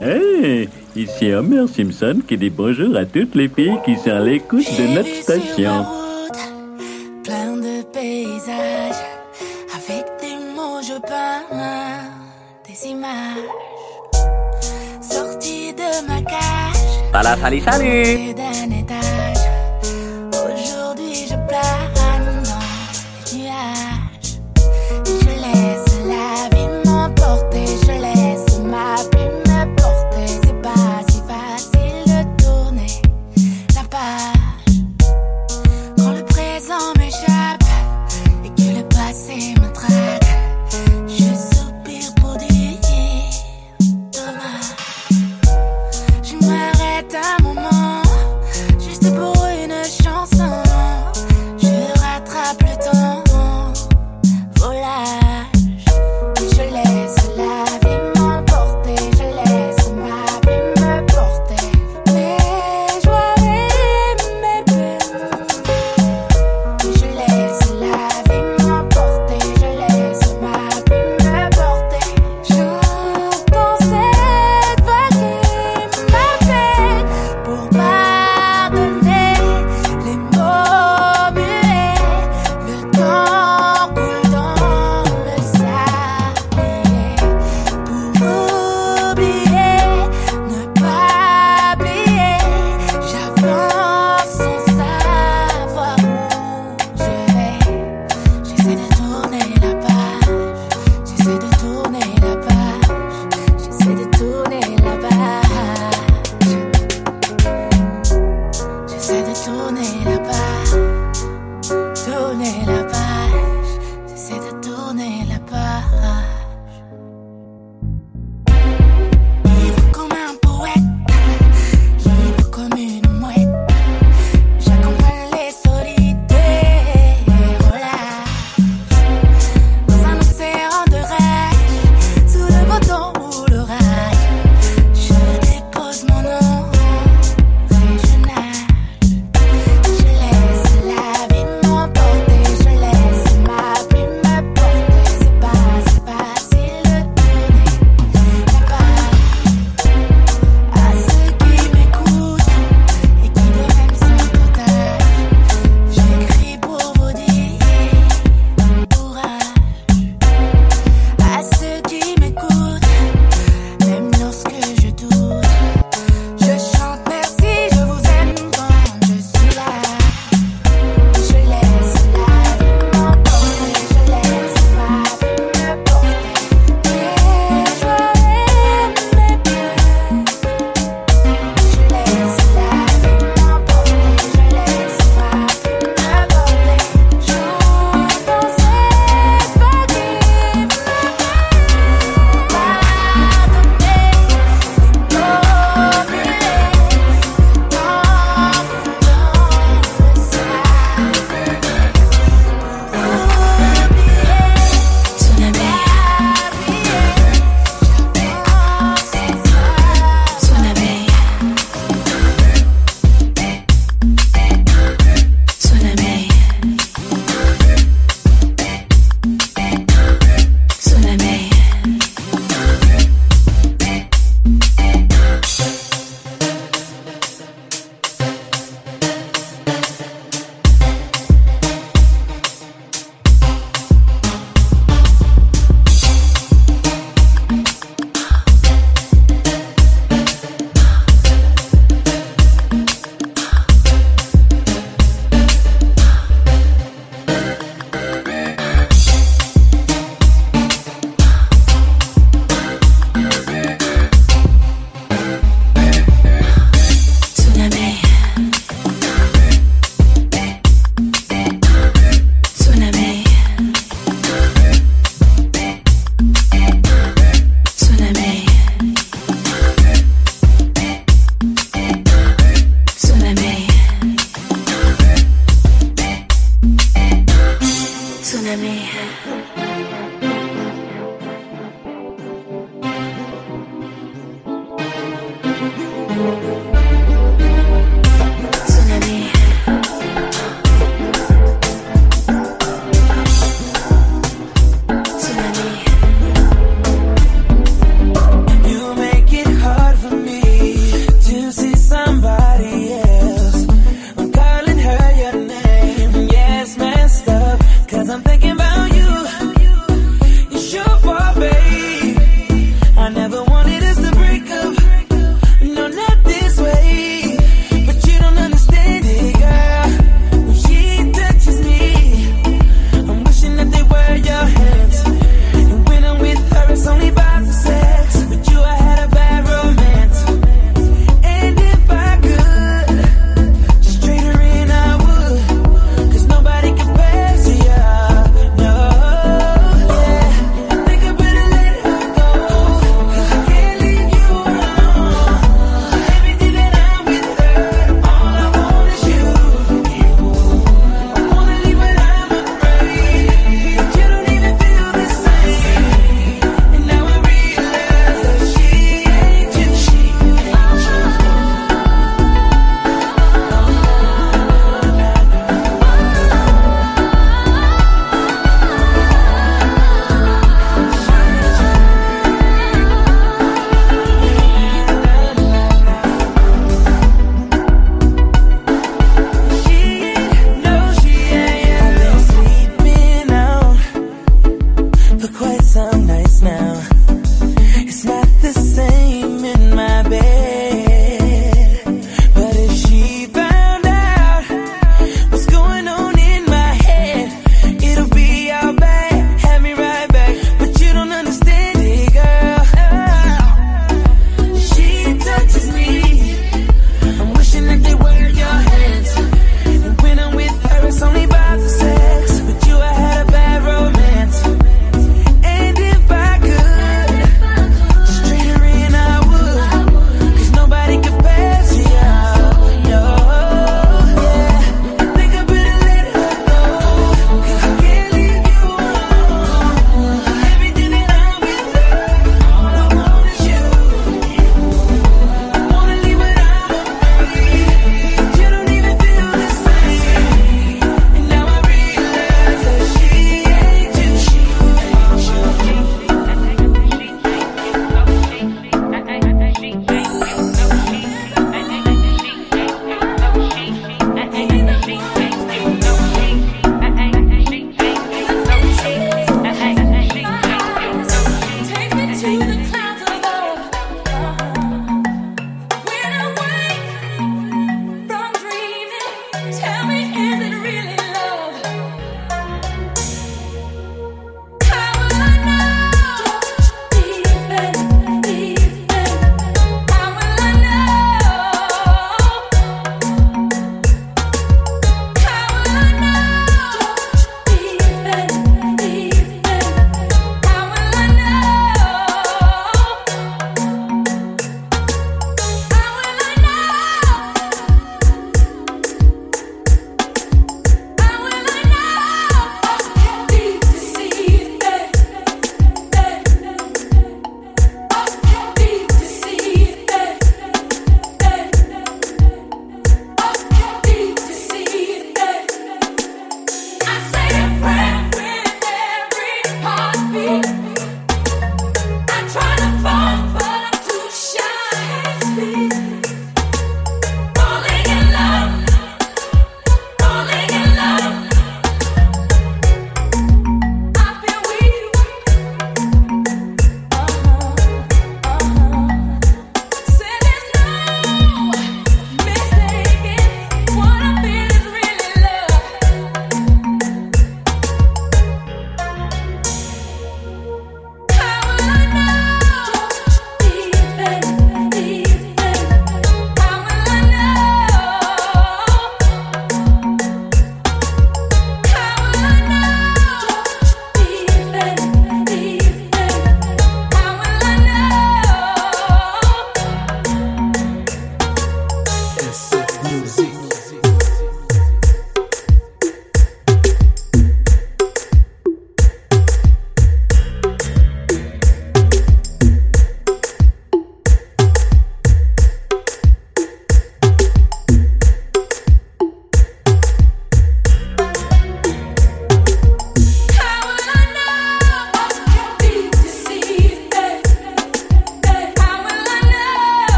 Hey, ici Homer Simpson qui dit bonjour à toutes les filles qui sont à l'écoute de notre station. plein de paysages, avec des mots je peins des images. Sorti de ma cage. Salut, salut, salut.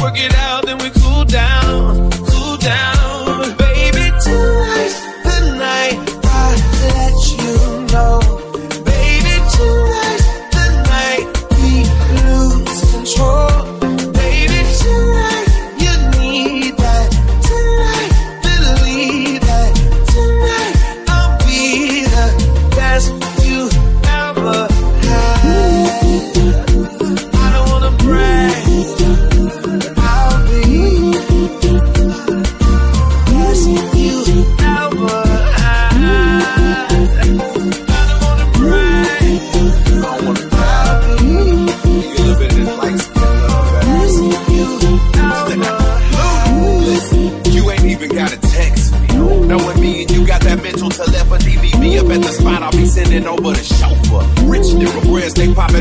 Work it out, then we cool down,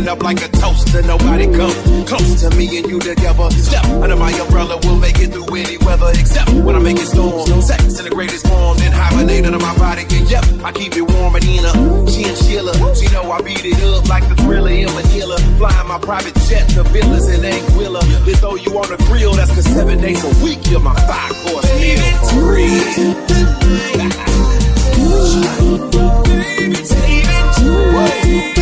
up like a toaster. Nobody come close to me and you together. Step under my umbrella, we'll make it through any weather. Except when I make it storm. Sex in the greatest form, then hibernate under my body. And yep, I keep it warm and in a chinchilla. She know I beat it up like the thriller in Manila. Flying my private jet to villas in Anguilla. They throw you on the grill, that's cause seven days a week you're my five course meal for real. You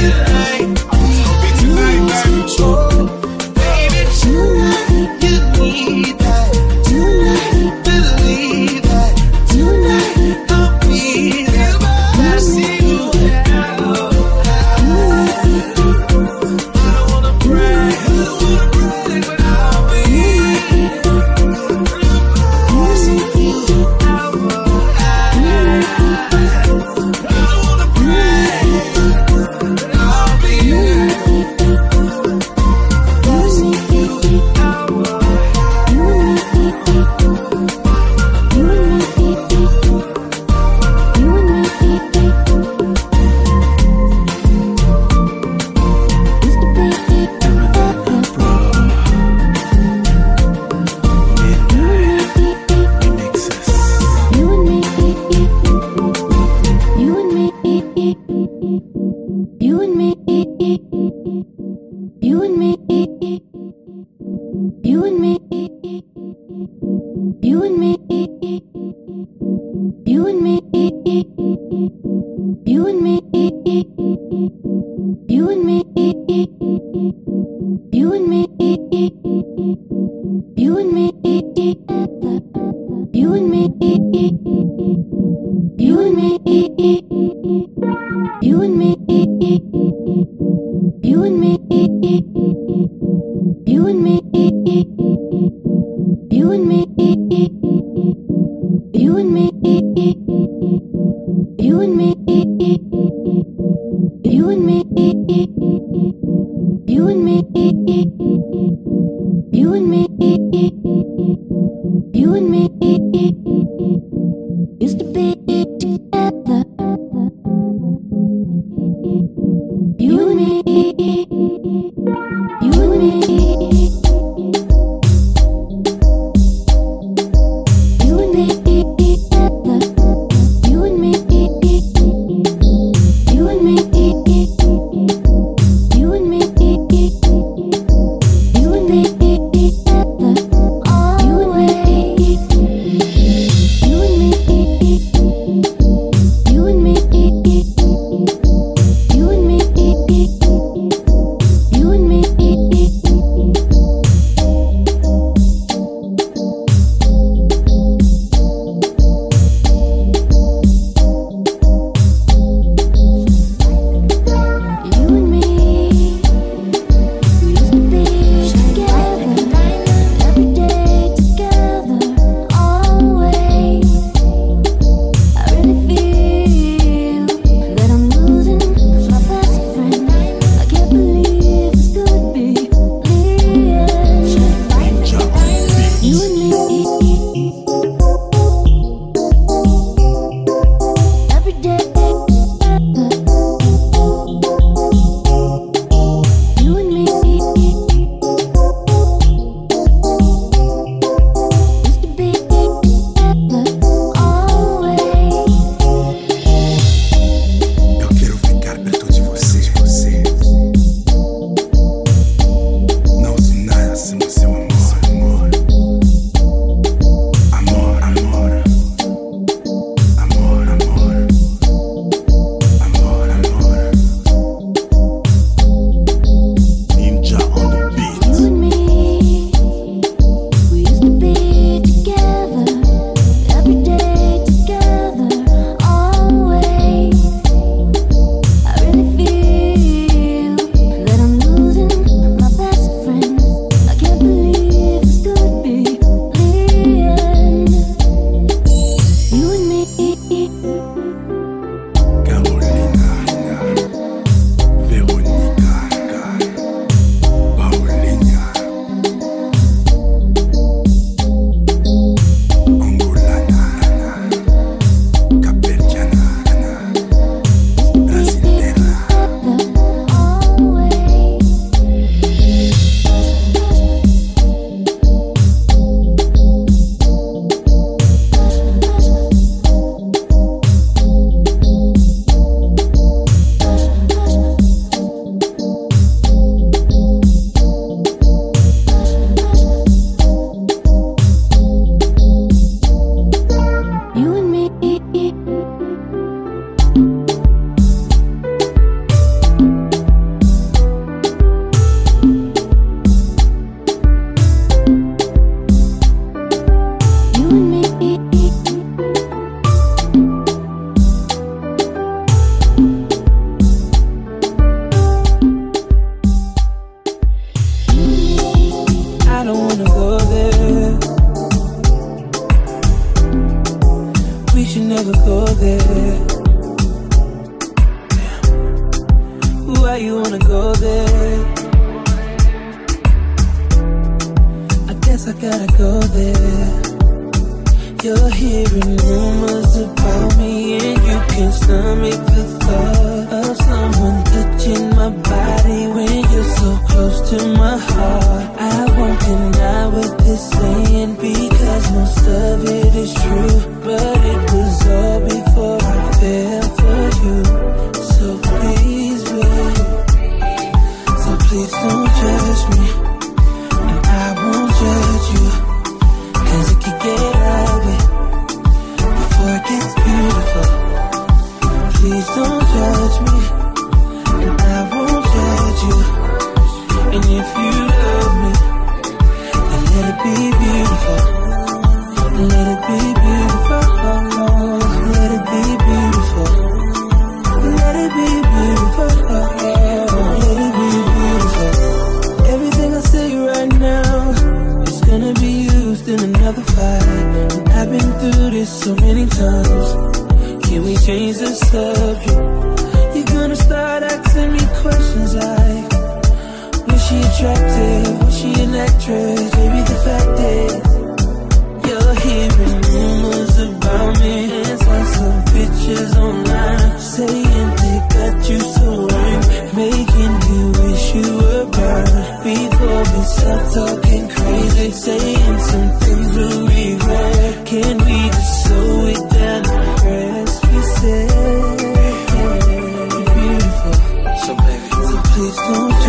You and me. You and me. I won't deny what they're saying because most of it is true. But it was all before I fell for you. So please, wait. So please don't judge me. this so many times. Can we change the subject? You're gonna start asking me questions like, was she attractive? Was she an actress? Maybe the fact is, you're hearing rumors about me. And saw some pictures online saying they got you so I'm making you wish you were burned before we start talking crazy. Say leaves not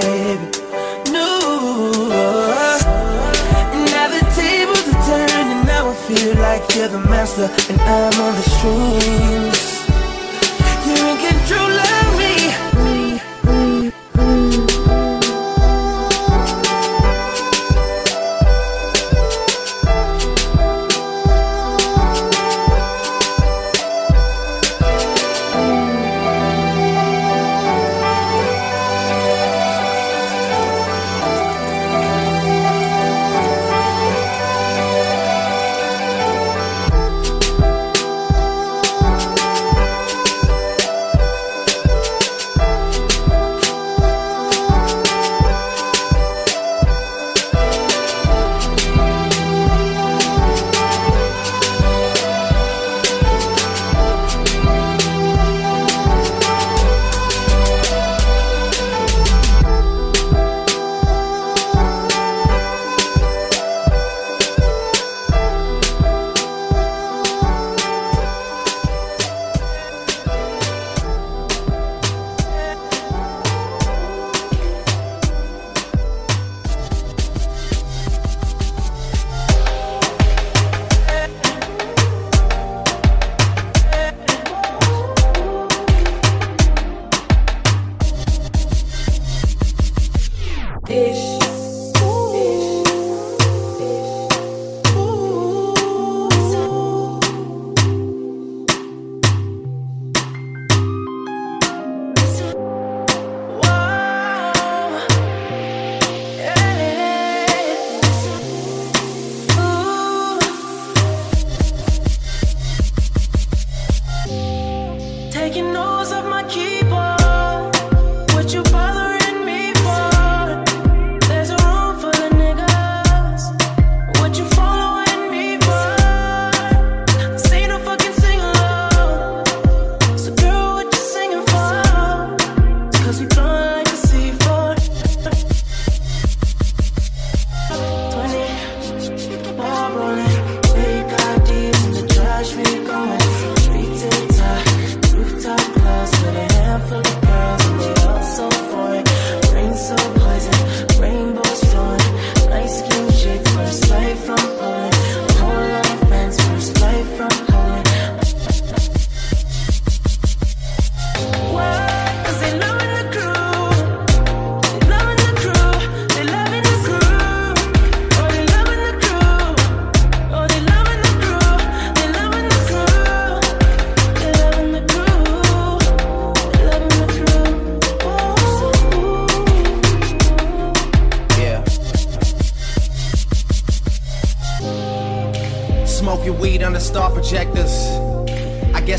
baby. No, uh, now the tables are turning. Now I feel like you're the master and I'm on the strings. este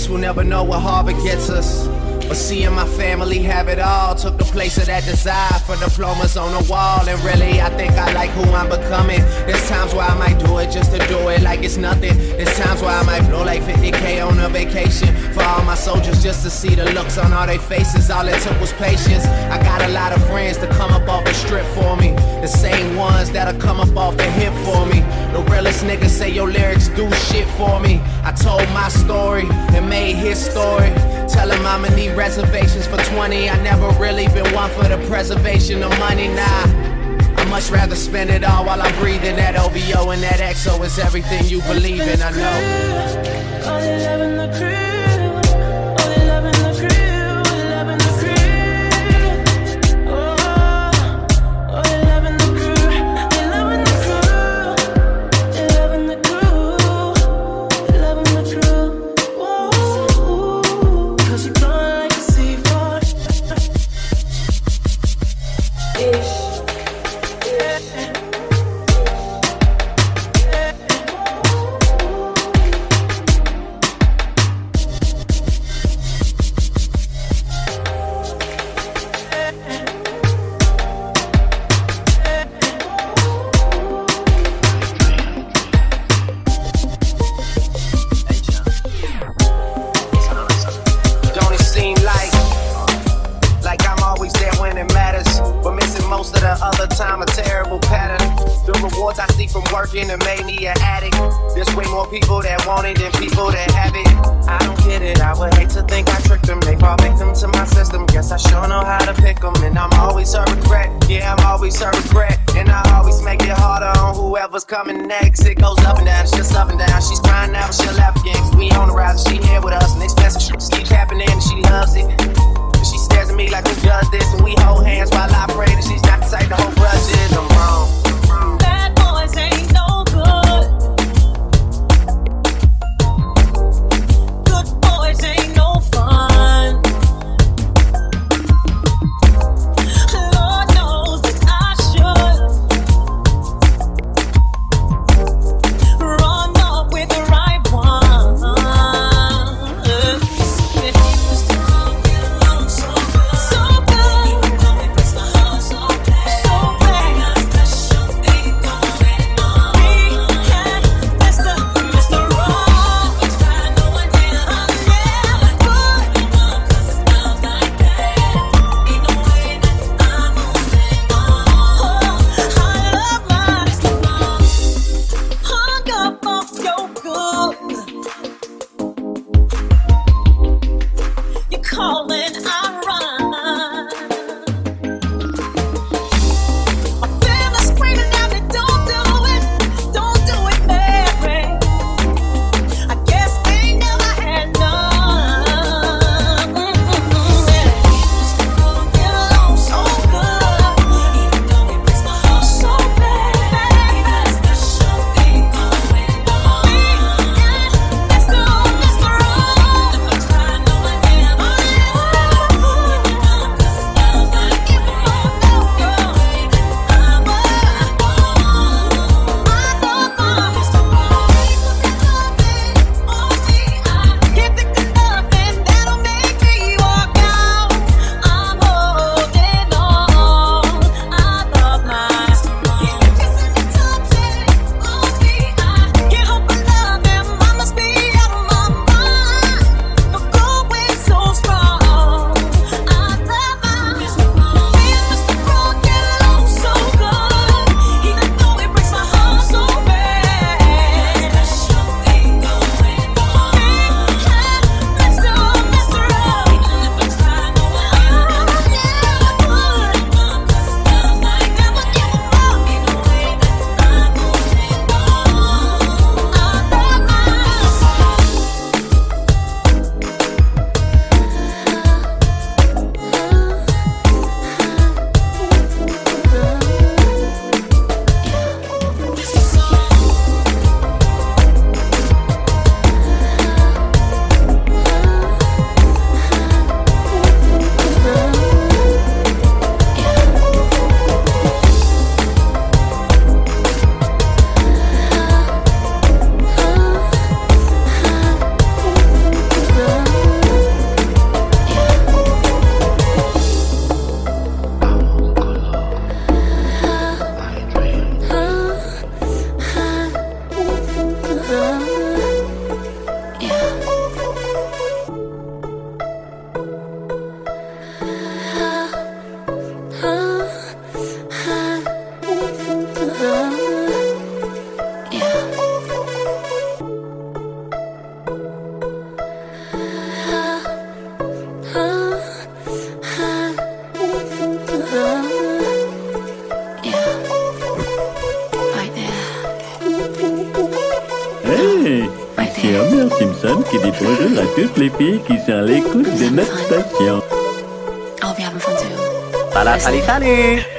we'll never know what Harvard gets us. But seeing my family have it all took the place of that desire for diplomas on the wall. And really, I think I like who I'm becoming. There's times where I might do it just to do it like it's nothing. There's times where I might blow like 50k on a vacation for all my soldiers just to see the looks on all their faces. All it took was patience. I got a lot of friends to come up off the strip for me. The same ones that'll come up off the hip for me. The realest niggas say your lyrics do shit for me. I told my story and made his story. Tell him I'ma need reservations for 20. I never really been one for the preservation of money, nah. I much rather spend it all while I'm breathing. That OVO and that XO is everything you believe in, I know. dit bonjour à toutes les filles qui sont à l'écoute de notre station. Oh, bien. Voilà, salut, salut.